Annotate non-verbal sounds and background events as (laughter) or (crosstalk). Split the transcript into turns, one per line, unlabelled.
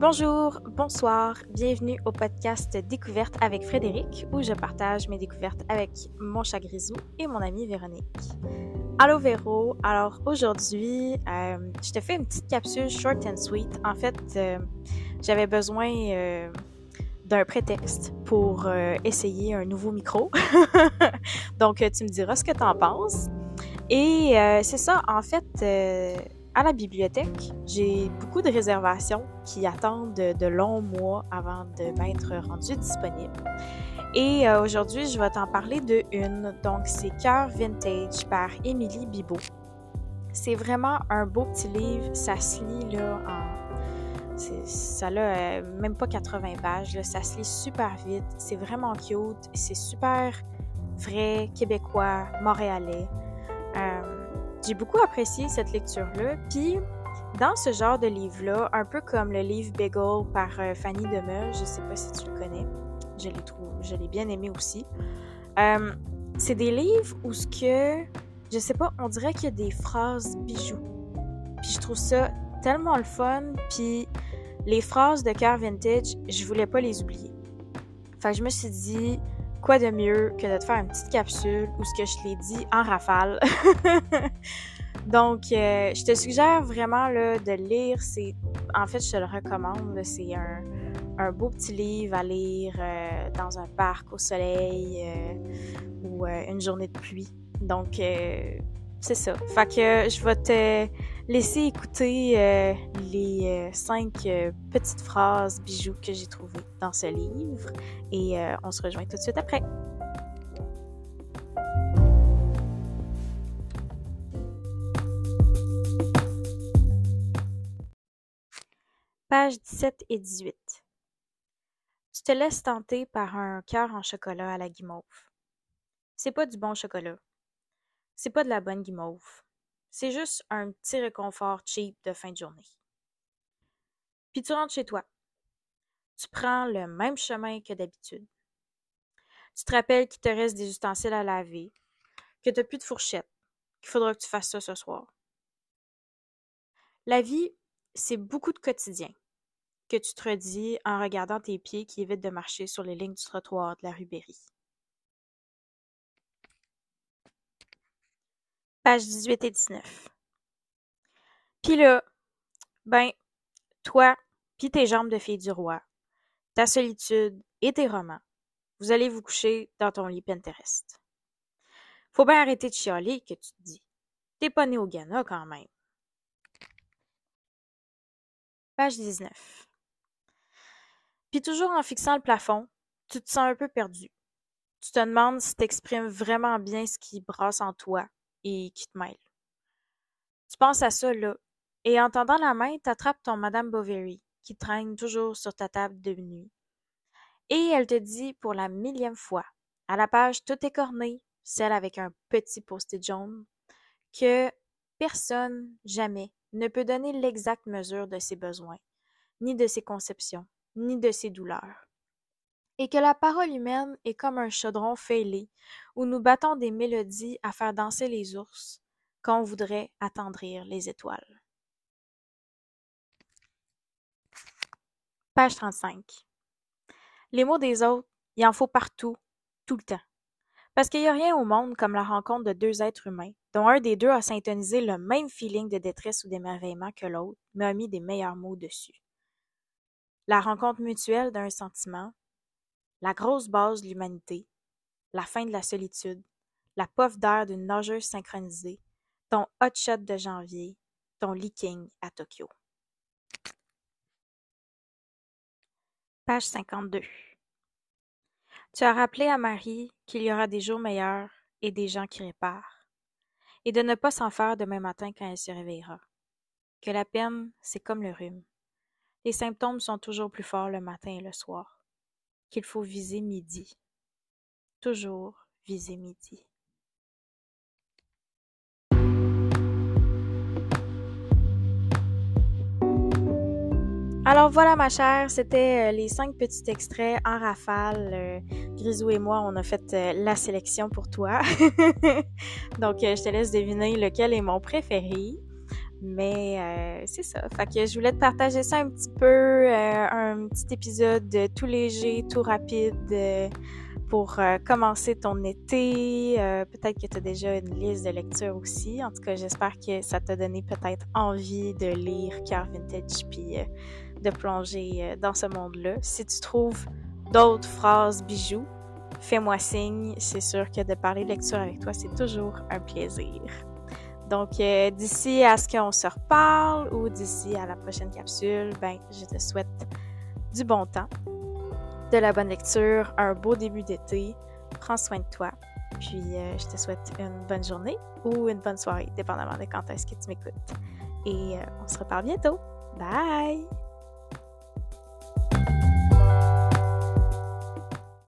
Bonjour, bonsoir, bienvenue au podcast Découverte avec Frédéric où je partage mes découvertes avec mon chat grisou et mon amie Véronique. Allô Véro, alors aujourd'hui, euh, je te fais une petite capsule short and sweet. En fait, euh, j'avais besoin euh, d'un prétexte pour essayer un nouveau micro. (laughs) Donc, tu me diras ce que tu en penses. Et c'est ça, en fait à la bibliothèque, j'ai beaucoup de réservations qui attendent de, longs mois avant de m'être rendues disponibles. Et euh, aujourd'hui, je vais t'en parler de une. Donc, c'est Cœur Vintage par Émilie Bibot. C'est vraiment un beau petit livre. Ça se lit là en. Ça n'a euh, même pas 80 pages. Ça se lit super vite. C'est vraiment cute. C'est super vrai, québécois, montréalais. J'ai beaucoup apprécié cette lecture-là. Puis, dans ce genre de livre-là, un peu comme le livre Bagel par euh, Fanny Demeure, je sais pas si tu le connais, je l'ai trouvé, je l'ai bien aimé aussi. Euh, c'est des livres où ce que, je sais pas, on dirait qu'il y a des phrases bijoux. Puis je trouve ça tellement le fun. Puis les phrases de cœur vintage, je voulais pas les oublier. Fait je me suis dit, quoi de mieux que de te faire une petite capsule où ce que je l'ai dit en rafale. (laughs) Donc, euh, je te suggère vraiment là, de lire. C'est, en fait, je te le recommande. C'est un, un, beau petit livre à lire euh, dans un parc au soleil euh, ou une journée de pluie. Donc, c'est ça. Fait que je vais te laisser écouter euh, les euh, cinq euh, petites phrases bijoux que j'ai trouvées dans ce livre et on se rejoint tout de suite après. Pages 17 et 18. Tu te laisses tenter par un cœur en chocolat à la guimauve. C'est pas du bon chocolat c'est pas de la bonne guimauve. C'est juste un petit réconfort cheap de fin de journée. Puis tu rentres chez toi. Tu prends le même chemin que d'habitude. Tu te rappelles qu'il te reste des ustensiles à laver, que tu n'as plus de fourchette, qu'il faudra que tu fasses ça ce soir. La vie, c'est beaucoup de quotidien que tu te redis en regardant tes pieds qui évitent de marcher sur les lignes du trottoir de la rue Berry. Pages 18 et 19. Puis là, ben, toi, puis tes jambes de fille du roi, ta solitude et tes romans, vous allez vous coucher dans ton lit Pinterest. Faut bien arrêter de chialer que tu te dis. T'es pas né au Ghana quand même. Page 19. Puis toujours en fixant le plafond, tu te sens un peu perdu. Tu te demandes si t'exprimes vraiment bien ce qui brasse en toi et qui te mêle. Tu penses à ça, là, et en tendant la main, t'attrapes ton Madame Bovary, qui traîne toujours sur ta table de nuit. Et elle te dit pour la millième fois, à la page tout écornée, celle avec un petit post-it jaune, que personne, jamais, ne peut donner l'exacte mesure de ses besoins, ni de ses conceptions, ni de ses douleurs et que la parole humaine est comme un chaudron fêlé où nous battons des mélodies à faire danser les ours quand voudrait attendrir les étoiles. Page 35. Les mots des autres, il en faut partout, tout le temps. Parce qu'il n'y a rien au monde comme la rencontre de deux êtres humains, dont un des deux a syntonisé le même feeling de détresse ou d'émerveillement que l'autre, mais a mis des meilleurs mots dessus. La rencontre mutuelle d'un sentiment, la grosse base de l'humanité, la fin de la solitude, la pof d'air d'une nageuse synchronisée, ton hot shot de janvier, ton leaking à Tokyo. Page 52. Tu as rappelé à Marie qu'il y aura des jours meilleurs et des gens qui réparent, et de ne pas s'en faire demain matin quand elle se réveillera. Que la peine, c'est comme le rhume. Les symptômes sont toujours plus forts le matin et le soir qu'il faut viser midi. Toujours viser midi. Alors voilà ma chère, c'était euh, les cinq petits extraits en rafale. Euh, Grisou et moi, on a fait euh, la sélection pour toi. (laughs) Donc je te laisse deviner lequel est mon préféré. Mais euh, c'est ça. Fait que je voulais te partager ça un petit peu, euh, un petit épisode tout léger, tout rapide euh, pour commencer ton été. peut-être que tu as déjà une liste de lecture aussi. En tout cas, j'espère que ça t'a donné peut-être envie de lire Car Vintage puis de plonger dans ce monde-là. Si tu trouves d'autres phrases bijoux, fais-moi signe. C'est sûr que de parler lecture avec toi, c'est toujours un plaisir. Donc, euh, d'ici à ce qu'on se reparle ou d'ici à la prochaine capsule, ben, je te souhaite du bon temps, de la bonne lecture, un beau début d'été. Prends soin de toi. Puis, euh, je te souhaite une bonne journée ou une bonne soirée, dépendamment de quand est-ce que tu m'écoutes. Et euh, on se reparle bientôt. Bye!